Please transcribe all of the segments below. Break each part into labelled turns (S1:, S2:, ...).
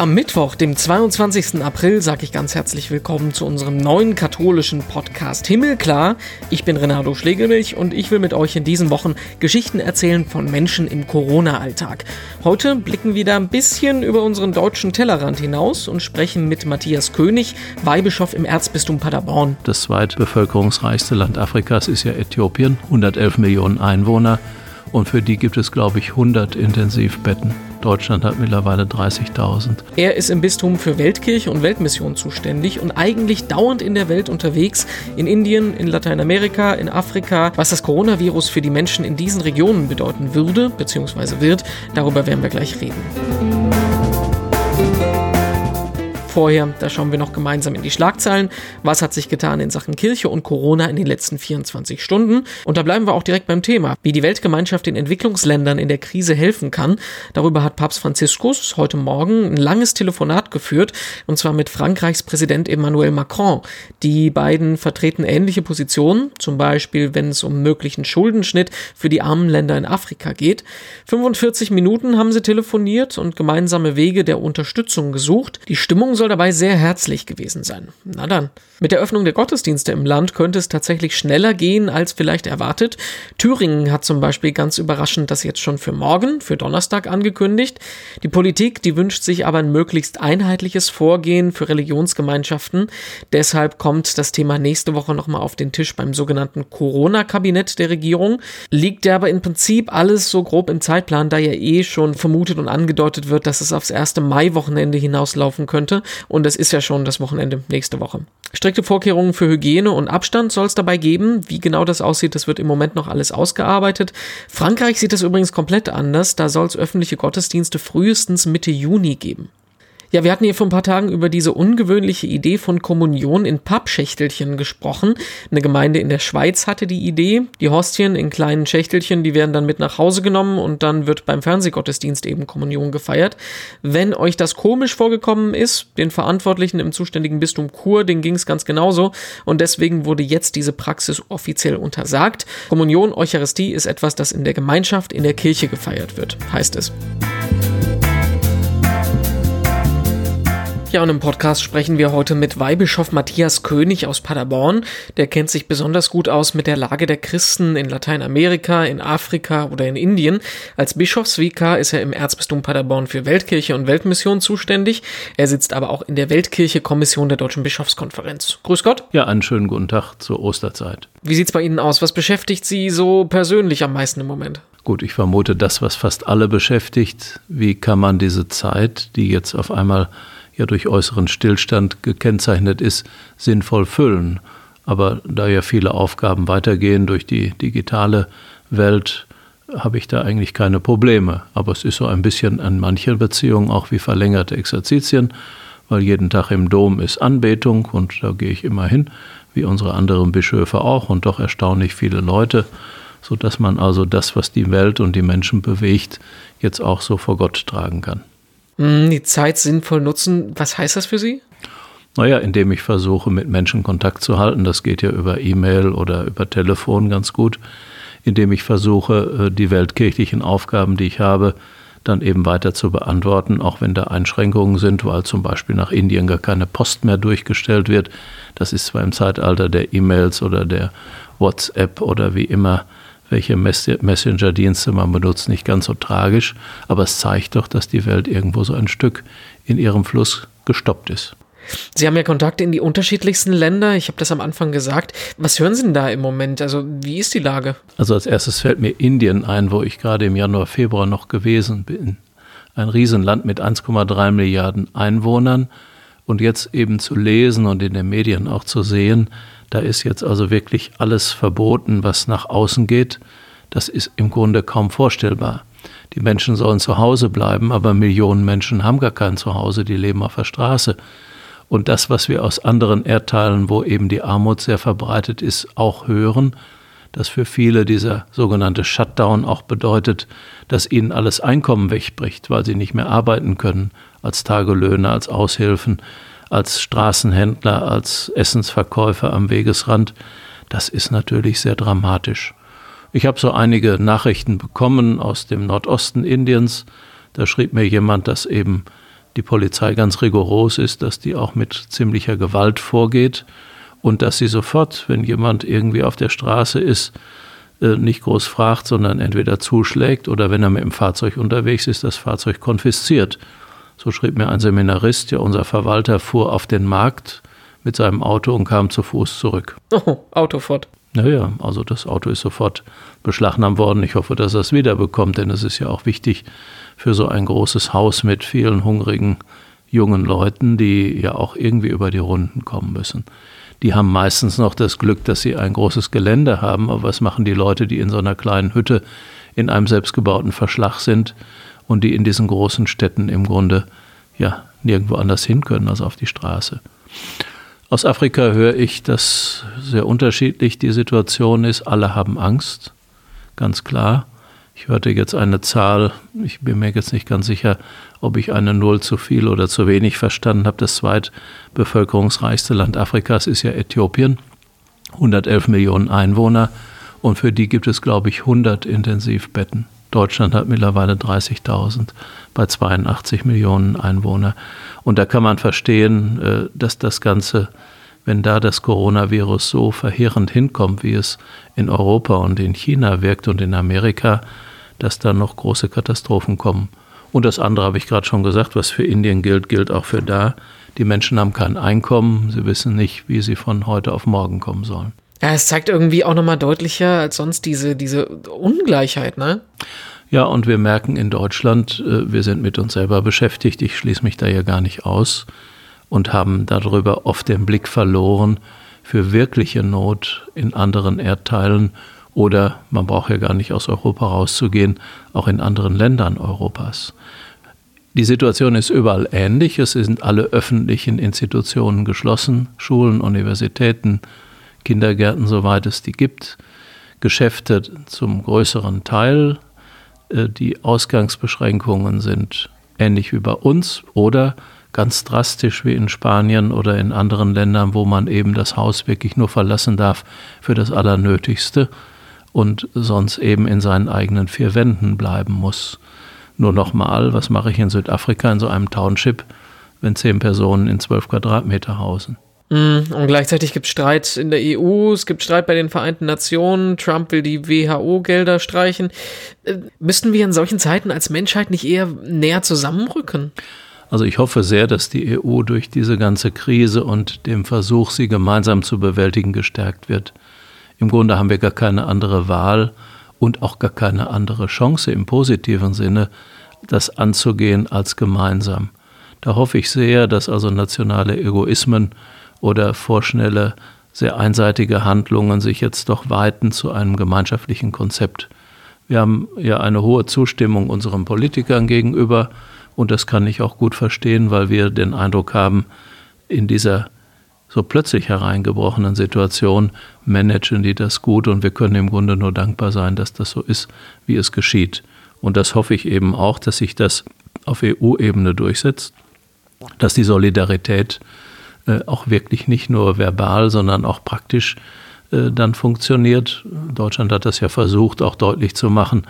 S1: Am Mittwoch, dem 22. April, sage ich ganz herzlich willkommen zu unserem neuen katholischen Podcast Himmelklar. Ich bin Renato Schlegelmilch und ich will mit euch in diesen Wochen Geschichten erzählen von Menschen im Corona-Alltag. Heute blicken wir da ein bisschen über unseren deutschen Tellerrand hinaus und sprechen mit Matthias König, Weihbischof im Erzbistum Paderborn.
S2: Das zweitbevölkerungsreichste Land Afrikas ist ja Äthiopien, 111 Millionen Einwohner und für die gibt es, glaube ich, 100 Intensivbetten. Deutschland hat mittlerweile 30.000.
S1: Er ist im Bistum für Weltkirche und Weltmission zuständig und eigentlich dauernd in der Welt unterwegs, in Indien, in Lateinamerika, in Afrika. Was das Coronavirus für die Menschen in diesen Regionen bedeuten würde bzw. wird, darüber werden wir gleich reden. Vorher, da schauen wir noch gemeinsam in die Schlagzeilen. Was hat sich getan in Sachen Kirche und Corona in den letzten 24 Stunden? Und da bleiben wir auch direkt beim Thema, wie die Weltgemeinschaft den Entwicklungsländern in der Krise helfen kann. Darüber hat Papst Franziskus heute Morgen ein langes Telefonat geführt, und zwar mit Frankreichs Präsident Emmanuel Macron. Die beiden vertreten ähnliche Positionen, zum Beispiel wenn es um möglichen Schuldenschnitt für die armen Länder in Afrika geht. 45 Minuten haben sie telefoniert und gemeinsame Wege der Unterstützung gesucht. Die Stimmung soll dabei sehr herzlich gewesen sein. Na dann. Mit der Öffnung der Gottesdienste im Land könnte es tatsächlich schneller gehen als vielleicht erwartet. Thüringen hat zum Beispiel ganz überraschend das jetzt schon für morgen, für Donnerstag angekündigt. Die Politik, die wünscht sich aber ein möglichst einheitliches Vorgehen für Religionsgemeinschaften. Deshalb kommt das Thema nächste Woche nochmal auf den Tisch beim sogenannten Corona-Kabinett der Regierung. Liegt ja aber im Prinzip alles so grob im Zeitplan, da ja eh schon vermutet und angedeutet wird, dass es aufs erste Mai-Wochenende hinauslaufen könnte. Und es ist ja schon das Wochenende nächste Woche. Strikte Vorkehrungen für Hygiene und Abstand soll es dabei geben. Wie genau das aussieht, das wird im Moment noch alles ausgearbeitet. Frankreich sieht das übrigens komplett anders. Da soll es öffentliche Gottesdienste frühestens Mitte Juni geben. Ja, wir hatten hier vor ein paar Tagen über diese ungewöhnliche Idee von Kommunion in Pappschächtelchen gesprochen. Eine Gemeinde in der Schweiz hatte die Idee. Die Hostien in kleinen Schächtelchen, die werden dann mit nach Hause genommen und dann wird beim Fernsehgottesdienst eben Kommunion gefeiert. Wenn euch das komisch vorgekommen ist, den Verantwortlichen im zuständigen Bistum Chur, denen ging es ganz genauso und deswegen wurde jetzt diese Praxis offiziell untersagt. Kommunion, Eucharistie ist etwas, das in der Gemeinschaft, in der Kirche gefeiert wird, heißt es. Ja, und im Podcast sprechen wir heute mit Weihbischof Matthias König aus Paderborn. Der kennt sich besonders gut aus mit der Lage der Christen in Lateinamerika, in Afrika oder in Indien. Als Bischofsvikar ist er im Erzbistum Paderborn für Weltkirche und Weltmission zuständig. Er sitzt aber auch in der Weltkirche-Kommission der Deutschen Bischofskonferenz. Grüß Gott.
S2: Ja, einen schönen guten Tag zur Osterzeit.
S1: Wie sieht's bei Ihnen aus? Was beschäftigt Sie so persönlich am meisten im Moment?
S2: Gut, ich vermute das, was fast alle beschäftigt. Wie kann man diese Zeit, die jetzt auf einmal ja durch äußeren Stillstand gekennzeichnet ist, sinnvoll füllen. Aber da ja viele Aufgaben weitergehen durch die digitale Welt, habe ich da eigentlich keine Probleme. Aber es ist so ein bisschen an manchen Beziehungen auch wie verlängerte Exerzitien, weil jeden Tag im Dom ist Anbetung und da gehe ich immer hin, wie unsere anderen Bischöfe auch und doch erstaunlich viele Leute, sodass man also das, was die Welt und die Menschen bewegt, jetzt auch so vor Gott tragen kann.
S1: Hm, die Zeit sinnvoll nutzen, was heißt das für Sie?
S2: Naja, indem ich versuche, mit Menschen Kontakt zu halten. Das geht ja über E-Mail oder über Telefon ganz gut. Indem ich versuche, äh, die weltkirchlichen Aufgaben, die ich habe, dann eben weiter zu beantworten, auch wenn da Einschränkungen sind, weil zum Beispiel nach Indien gar keine Post mehr durchgestellt wird. Das ist zwar im Zeitalter der E-Mails oder der WhatsApp oder wie immer welche Messenger-Dienste man benutzt, nicht ganz so tragisch, aber es zeigt doch, dass die Welt irgendwo so ein Stück in ihrem Fluss gestoppt ist.
S1: Sie haben ja Kontakte in die unterschiedlichsten Länder. Ich habe das am Anfang gesagt. Was hören Sie denn da im Moment? Also wie ist die Lage?
S2: Also als erstes fällt mir Indien ein, wo ich gerade im Januar, Februar noch gewesen bin. Ein Riesenland mit 1,3 Milliarden Einwohnern. Und jetzt eben zu lesen und in den Medien auch zu sehen, da ist jetzt also wirklich alles verboten, was nach außen geht. Das ist im Grunde kaum vorstellbar. Die Menschen sollen zu Hause bleiben, aber Millionen Menschen haben gar kein Zuhause, die leben auf der Straße. Und das, was wir aus anderen Erdteilen, wo eben die Armut sehr verbreitet ist, auch hören, dass für viele dieser sogenannte Shutdown auch bedeutet, dass ihnen alles Einkommen wegbricht, weil sie nicht mehr arbeiten können, als Tagelöhner, als Aushilfen, als Straßenhändler, als Essensverkäufer am Wegesrand, das ist natürlich sehr dramatisch. Ich habe so einige Nachrichten bekommen aus dem Nordosten Indiens. Da schrieb mir jemand, dass eben die Polizei ganz rigoros ist, dass die auch mit ziemlicher Gewalt vorgeht und dass sie sofort, wenn jemand irgendwie auf der Straße ist, äh, nicht groß fragt, sondern entweder zuschlägt oder wenn er mit dem Fahrzeug unterwegs ist, das Fahrzeug konfisziert. So schrieb mir ein Seminarist, ja, unser Verwalter fuhr auf den Markt mit seinem Auto und kam zu Fuß zurück.
S1: Oh, Autofort.
S2: Naja, also das Auto ist sofort beschlagnahmt worden. Ich hoffe, dass er es wiederbekommt, denn es ist ja auch wichtig für so ein großes Haus mit vielen hungrigen jungen Leuten, die ja auch irgendwie über die Runden kommen müssen. Die haben meistens noch das Glück, dass sie ein großes Gelände haben. Aber was machen die Leute, die in so einer kleinen Hütte in einem selbstgebauten Verschlag sind und die in diesen großen Städten im Grunde ja nirgendwo anders hin können als auf die Straße? Aus Afrika höre ich, dass sehr unterschiedlich die Situation ist. Alle haben Angst, ganz klar. Ich hörte jetzt eine Zahl, ich bin mir jetzt nicht ganz sicher, ob ich eine Null zu viel oder zu wenig verstanden habe. Das zweitbevölkerungsreichste Land Afrikas ist ja Äthiopien, 111 Millionen Einwohner und für die gibt es, glaube ich, 100 Intensivbetten. Deutschland hat mittlerweile 30.000 bei 82 Millionen Einwohnern. Und da kann man verstehen, äh, dass das Ganze, wenn da das Coronavirus so verheerend hinkommt, wie es in Europa und in China wirkt und in Amerika, dass da noch große Katastrophen kommen. Und das andere habe ich gerade schon gesagt, was für Indien gilt, gilt auch für da. Die Menschen haben kein Einkommen, sie wissen nicht, wie sie von heute auf morgen kommen sollen.
S1: Ja, es zeigt irgendwie auch nochmal deutlicher als sonst diese, diese Ungleichheit, ne?
S2: Ja, und wir merken in Deutschland, äh, wir sind mit uns selber beschäftigt, ich schließe mich da ja gar nicht aus, und haben darüber oft den Blick verloren für wirkliche Not in anderen Erdteilen oder man braucht ja gar nicht aus Europa rauszugehen, auch in anderen Ländern Europas. Die Situation ist überall ähnlich. Es sind alle öffentlichen Institutionen geschlossen, Schulen, Universitäten, Kindergärten, soweit es die gibt, Geschäfte zum größeren Teil. Äh, die Ausgangsbeschränkungen sind ähnlich wie bei uns oder ganz drastisch wie in Spanien oder in anderen Ländern, wo man eben das Haus wirklich nur verlassen darf für das Allernötigste und sonst eben in seinen eigenen vier Wänden bleiben muss. Nur nochmal, was mache ich in Südafrika in so einem Township, wenn zehn Personen in zwölf Quadratmeter hausen?
S1: Mm, und gleichzeitig gibt es Streit in der EU, es gibt Streit bei den Vereinten Nationen, Trump will die WHO-Gelder streichen. Äh, müssten wir in solchen Zeiten als Menschheit nicht eher näher zusammenrücken?
S2: Also ich hoffe sehr, dass die EU durch diese ganze Krise und dem Versuch, sie gemeinsam zu bewältigen, gestärkt wird. Im Grunde haben wir gar keine andere Wahl und auch gar keine andere Chance im positiven Sinne, das anzugehen als gemeinsam. Da hoffe ich sehr, dass also nationale Egoismen oder vorschnelle, sehr einseitige Handlungen sich jetzt doch weiten zu einem gemeinschaftlichen Konzept. Wir haben ja eine hohe Zustimmung unseren Politikern gegenüber und das kann ich auch gut verstehen, weil wir den Eindruck haben, in dieser so plötzlich hereingebrochenen Situation managen die das gut und wir können im Grunde nur dankbar sein, dass das so ist, wie es geschieht. Und das hoffe ich eben auch, dass sich das auf EU-Ebene durchsetzt, dass die Solidarität äh, auch wirklich nicht nur verbal, sondern auch praktisch äh, dann funktioniert. Deutschland hat das ja versucht, auch deutlich zu machen,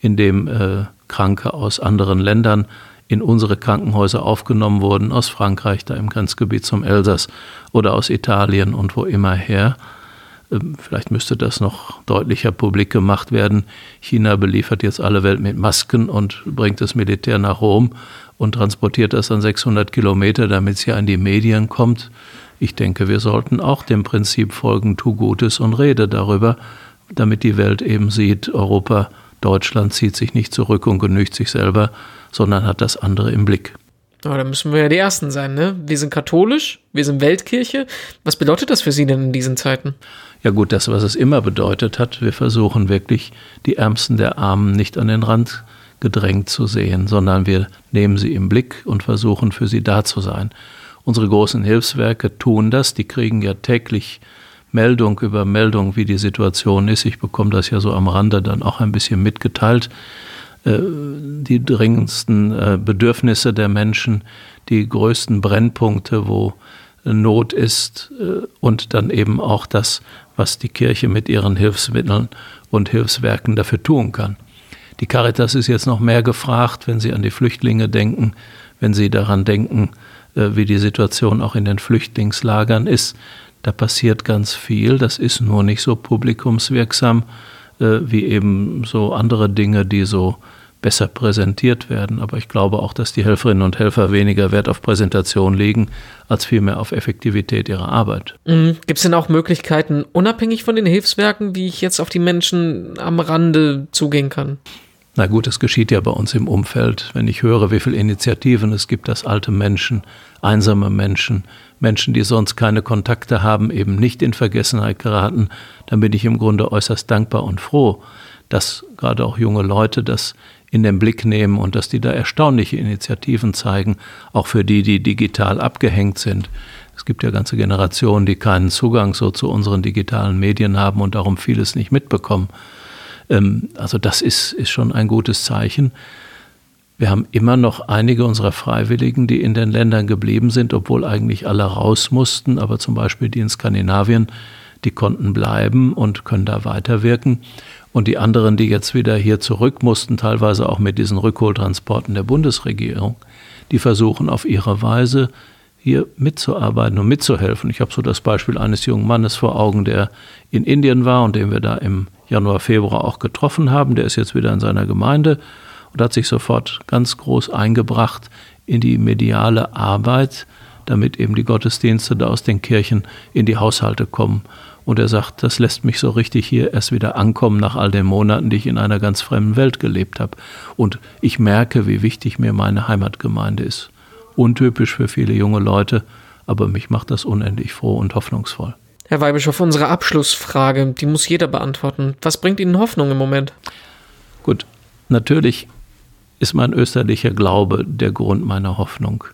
S2: indem äh, Kranke aus anderen Ländern in unsere Krankenhäuser aufgenommen wurden, aus Frankreich, da im Grenzgebiet zum Elsass oder aus Italien und wo immer her. Ähm, vielleicht müsste das noch deutlicher publik gemacht werden. China beliefert jetzt alle Welt mit Masken und bringt das Militär nach Rom und transportiert das an 600 Kilometer, damit es hier an die Medien kommt. Ich denke, wir sollten auch dem Prinzip folgen, tu Gutes und rede darüber, damit die Welt eben sieht, Europa, Deutschland zieht sich nicht zurück und genügt sich selber, sondern hat das andere im Blick.
S1: Aber da müssen wir ja die Ersten sein, ne? Wir sind katholisch, wir sind Weltkirche. Was bedeutet das für Sie denn in diesen Zeiten?
S2: Ja gut, das, was es immer bedeutet hat, wir versuchen wirklich, die Ärmsten der Armen nicht an den Rand gedrängt zu sehen, sondern wir nehmen sie im Blick und versuchen für sie da zu sein. Unsere großen Hilfswerke tun das, die kriegen ja täglich Meldung über Meldung, wie die Situation ist. Ich bekomme das ja so am Rande dann auch ein bisschen mitgeteilt. Äh, die dringendsten äh, Bedürfnisse der Menschen, die größten Brennpunkte, wo Not ist äh, und dann eben auch das, was die Kirche mit ihren Hilfsmitteln und Hilfswerken dafür tun kann. Die Caritas ist jetzt noch mehr gefragt, wenn Sie an die Flüchtlinge denken, wenn Sie daran denken, äh, wie die Situation auch in den Flüchtlingslagern ist. Da passiert ganz viel, das ist nur nicht so publikumswirksam äh, wie eben so andere Dinge, die so besser präsentiert werden. Aber ich glaube auch, dass die Helferinnen und Helfer weniger Wert auf Präsentation legen, als vielmehr auf Effektivität ihrer Arbeit.
S1: Mhm. Gibt es denn auch Möglichkeiten, unabhängig von den Hilfswerken, wie ich jetzt auf die Menschen am Rande zugehen kann?
S2: Na gut, es geschieht ja bei uns im Umfeld. Wenn ich höre, wie viele Initiativen es gibt, dass alte Menschen, einsame Menschen, Menschen, die sonst keine Kontakte haben, eben nicht in Vergessenheit geraten, dann bin ich im Grunde äußerst dankbar und froh, dass gerade auch junge Leute das in den Blick nehmen und dass die da erstaunliche Initiativen zeigen, auch für die, die digital abgehängt sind. Es gibt ja ganze Generationen, die keinen Zugang so zu unseren digitalen Medien haben und darum vieles nicht mitbekommen. Ähm, also das ist, ist schon ein gutes Zeichen. Wir haben immer noch einige unserer Freiwilligen, die in den Ländern geblieben sind, obwohl eigentlich alle raus mussten, aber zum Beispiel die in Skandinavien, die konnten bleiben und können da weiterwirken. Und die anderen, die jetzt wieder hier zurück mussten, teilweise auch mit diesen Rückholtransporten der Bundesregierung, die versuchen auf ihre Weise hier mitzuarbeiten und mitzuhelfen. Ich habe so das Beispiel eines jungen Mannes vor Augen, der in Indien war und den wir da im Januar, Februar auch getroffen haben. Der ist jetzt wieder in seiner Gemeinde und hat sich sofort ganz groß eingebracht in die mediale Arbeit, damit eben die Gottesdienste da aus den Kirchen in die Haushalte kommen. Und er sagt, das lässt mich so richtig hier erst wieder ankommen nach all den Monaten, die ich in einer ganz fremden Welt gelebt habe. Und ich merke, wie wichtig mir meine Heimatgemeinde ist. Untypisch für viele junge Leute, aber mich macht das unendlich froh und hoffnungsvoll.
S1: Herr Weibischof, unsere Abschlussfrage, die muss jeder beantworten. Was bringt Ihnen Hoffnung im Moment?
S2: Gut, natürlich ist mein österlicher Glaube der Grund meiner Hoffnung.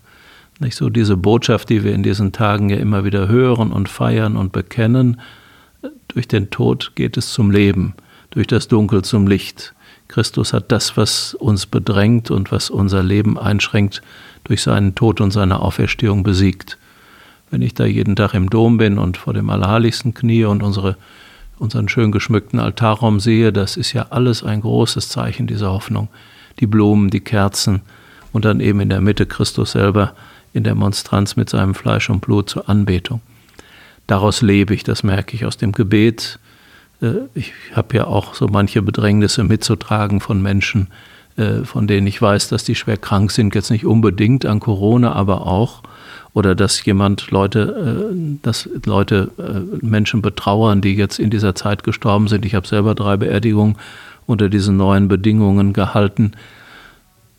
S2: Nicht so diese Botschaft, die wir in diesen Tagen ja immer wieder hören und feiern und bekennen, durch den Tod geht es zum Leben, durch das Dunkel zum Licht. Christus hat das, was uns bedrängt und was unser Leben einschränkt, durch seinen Tod und seine Auferstehung besiegt. Wenn ich da jeden Tag im Dom bin und vor dem Allerheiligsten knie und unsere, unseren schön geschmückten Altarraum sehe, das ist ja alles ein großes Zeichen dieser Hoffnung. Die Blumen, die Kerzen und dann eben in der Mitte Christus selber in der Monstranz mit seinem Fleisch und Blut zur Anbetung daraus lebe ich, das merke ich aus dem Gebet. Äh, ich habe ja auch so manche Bedrängnisse mitzutragen von Menschen, äh, von denen ich weiß, dass die schwer krank sind, jetzt nicht unbedingt an Corona, aber auch. Oder dass jemand Leute, äh, dass Leute Menschen betrauern, die jetzt in dieser Zeit gestorben sind. Ich habe selber drei Beerdigungen unter diesen neuen Bedingungen gehalten.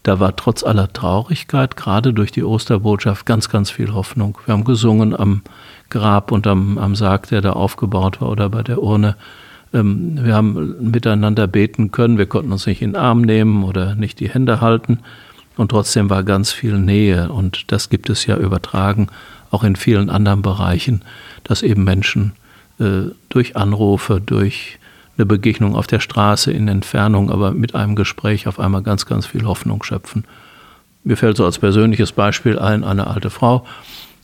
S2: Da war trotz aller Traurigkeit, gerade durch die Osterbotschaft, ganz, ganz viel Hoffnung. Wir haben gesungen am Grab und am, am Sarg, der da aufgebaut war, oder bei der Urne. Ähm, wir haben miteinander beten können. Wir konnten uns nicht in den Arm nehmen oder nicht die Hände halten. Und trotzdem war ganz viel Nähe. Und das gibt es ja übertragen, auch in vielen anderen Bereichen, dass eben Menschen äh, durch Anrufe, durch eine Begegnung auf der Straße in Entfernung, aber mit einem Gespräch auf einmal ganz, ganz viel Hoffnung schöpfen. Mir fällt so als persönliches Beispiel ein, eine alte Frau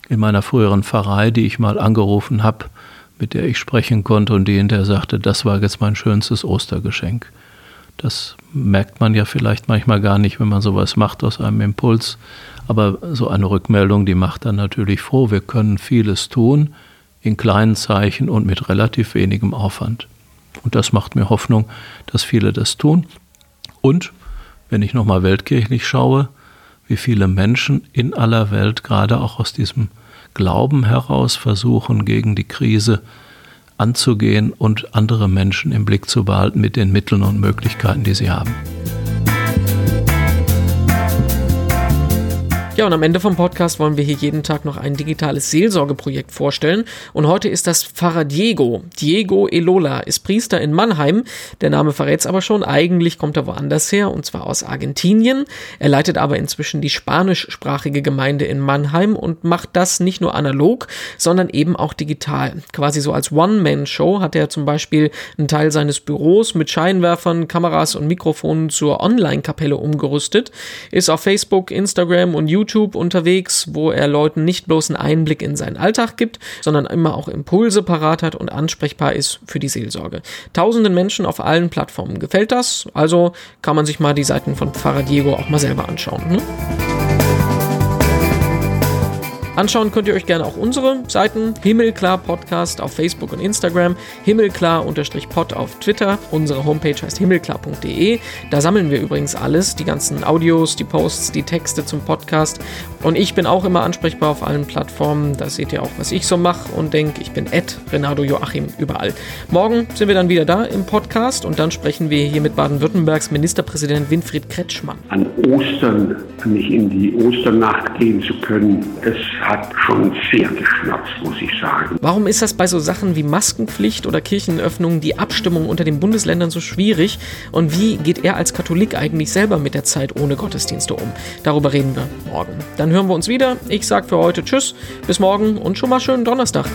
S2: in meiner früheren Pfarrei, die ich mal angerufen habe, mit der ich sprechen konnte und die hinterher sagte, das war jetzt mein schönstes Ostergeschenk. Das merkt man ja vielleicht manchmal gar nicht, wenn man sowas macht aus einem Impuls. Aber so eine Rückmeldung, die macht dann natürlich froh. Wir können vieles tun in kleinen Zeichen und mit relativ wenigem Aufwand. Und das macht mir Hoffnung, dass viele das tun. Und wenn ich nochmal weltkirchlich schaue, wie viele Menschen in aller Welt gerade auch aus diesem Glauben heraus versuchen, gegen die Krise anzugehen und andere Menschen im Blick zu behalten mit den Mitteln und Möglichkeiten, die sie haben.
S1: Ja, und am Ende vom Podcast wollen wir hier jeden Tag noch ein digitales Seelsorgeprojekt vorstellen. Und heute ist das Pfarrer Diego. Diego Elola ist Priester in Mannheim. Der Name verrät es aber schon. Eigentlich kommt er woanders her, und zwar aus Argentinien. Er leitet aber inzwischen die spanischsprachige Gemeinde in Mannheim und macht das nicht nur analog, sondern eben auch digital. Quasi so als One-Man-Show hat er zum Beispiel einen Teil seines Büros mit Scheinwerfern, Kameras und Mikrofonen zur Online-Kapelle umgerüstet, ist auf Facebook, Instagram und YouTube YouTube unterwegs, wo er Leuten nicht bloß einen Einblick in seinen Alltag gibt, sondern immer auch Impulse parat hat und ansprechbar ist für die Seelsorge. Tausenden Menschen auf allen Plattformen gefällt das, also kann man sich mal die Seiten von Pfarrer Diego auch mal selber anschauen. Hm? Anschauen könnt ihr euch gerne auch unsere Seiten Himmelklar Podcast auf Facebook und Instagram, Himmelklar-Pod auf Twitter. Unsere Homepage heißt himmelklar.de. Da sammeln wir übrigens alles, die ganzen Audios, die Posts, die Texte zum Podcast. Und ich bin auch immer ansprechbar auf allen Plattformen. Da seht ihr auch, was ich so mache und denke. Ich bin Renato Joachim überall. Morgen sind wir dann wieder da im Podcast und dann sprechen wir hier mit Baden-Württembergs Ministerpräsident Winfried Kretschmann.
S3: An Ostern nicht in die Osternacht gehen zu können, das hat schon sehr geschnappt, muss ich sagen.
S1: Warum ist das bei so Sachen wie Maskenpflicht oder Kirchenöffnung die Abstimmung unter den Bundesländern so schwierig? Und wie geht er als Katholik eigentlich selber mit der Zeit ohne Gottesdienste um? Darüber reden wir morgen. Dann hören wir uns wieder. Ich sage für heute Tschüss, bis morgen und schon mal schönen Donnerstag.